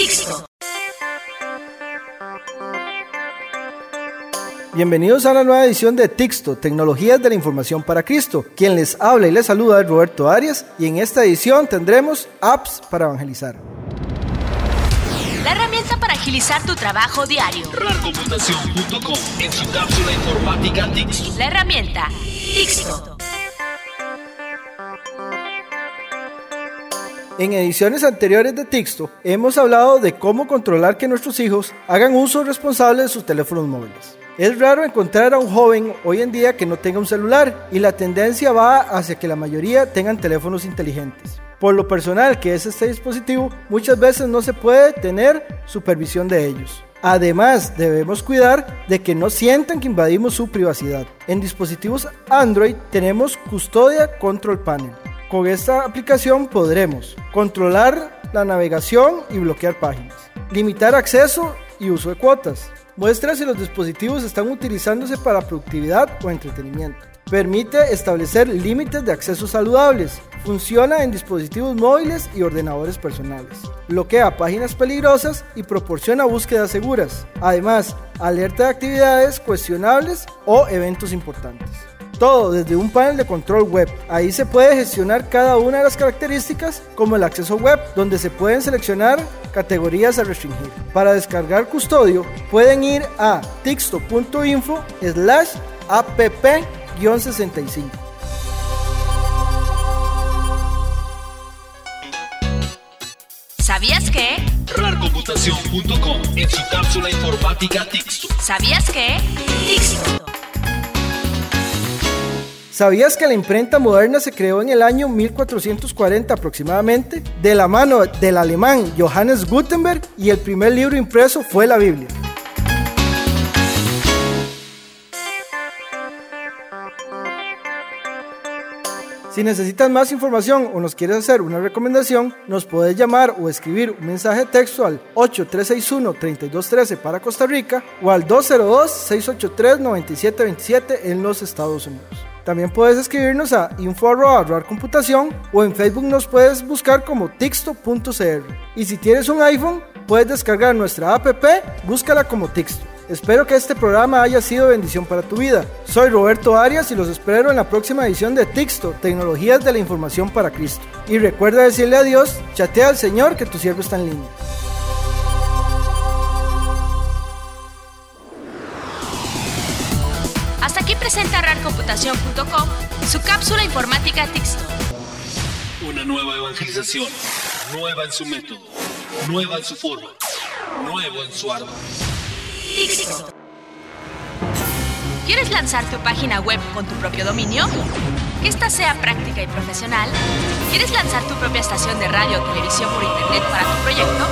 Tixto. Bienvenidos a la nueva edición de Tixto, Tecnologías de la Información para Cristo. Quien les habla y les saluda es Roberto Arias y en esta edición tendremos apps para evangelizar. La herramienta para agilizar tu trabajo diario. RARcomputación.com en su cápsula informática Tixto. La herramienta Tixto. En ediciones anteriores de Tixto hemos hablado de cómo controlar que nuestros hijos hagan uso responsable de sus teléfonos móviles. Es raro encontrar a un joven hoy en día que no tenga un celular y la tendencia va hacia que la mayoría tengan teléfonos inteligentes. Por lo personal que es este dispositivo, muchas veces no se puede tener supervisión de ellos. Además, debemos cuidar de que no sientan que invadimos su privacidad. En dispositivos Android tenemos Custodia Control Panel. Con esta aplicación podremos controlar la navegación y bloquear páginas, limitar acceso y uso de cuotas, muestra si los dispositivos están utilizándose para productividad o entretenimiento. Permite establecer límites de acceso saludables. Funciona en dispositivos móviles y ordenadores personales. Bloquea páginas peligrosas y proporciona búsquedas seguras. Además, alerta de actividades cuestionables o eventos importantes. Todo desde un panel de control web. Ahí se puede gestionar cada una de las características como el acceso web, donde se pueden seleccionar categorías a restringir. Para descargar custodio pueden ir a tixto.info slash app-65. ¿Sabías que? RARcomputación.com en su cápsula informática Tixto. ¿Sabías que? Tixto. ¿Sabías que la imprenta moderna se creó en el año 1440 aproximadamente? De la mano del alemán Johannes Gutenberg y el primer libro impreso fue la Biblia. Si necesitas más información o nos quieres hacer una recomendación, nos puedes llamar o escribir un mensaje de texto al 8361-3213 para Costa Rica o al 202-683-9727 en los Estados Unidos. También puedes escribirnos a info.computación o en Facebook nos puedes buscar como tixto.cr. Y si tienes un iPhone, puedes descargar nuestra app, búscala como Tixto. Espero que este programa haya sido bendición para tu vida. Soy Roberto Arias y los espero en la próxima edición de Tixto, Tecnologías de la Información para Cristo. Y recuerda decirle a Dios, chatea al Señor que tu siervo está en. Aquí presenta RARcomputación.com su cápsula informática Tixto. Una nueva evangelización, nueva en su método, nueva en su forma, nuevo en su ardor. Tixto. ¿Quieres lanzar tu página web con tu propio dominio? Que esta sea práctica y profesional. ¿Quieres lanzar tu propia estación de radio o televisión por internet para tu proyecto?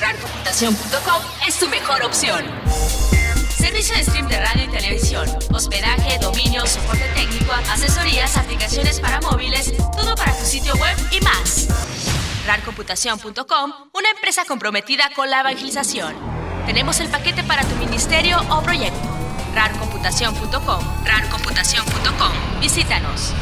RARcomputación.com es tu mejor opción. Servicio de stream de radio y televisión, hospedaje, dominio, soporte técnico, asesorías, aplicaciones para móviles, todo para tu sitio web y más. RARcomputación.com, una empresa comprometida con la evangelización. Tenemos el paquete para tu ministerio o proyecto. RARcomputación.com, RARcomputación.com. Visítanos.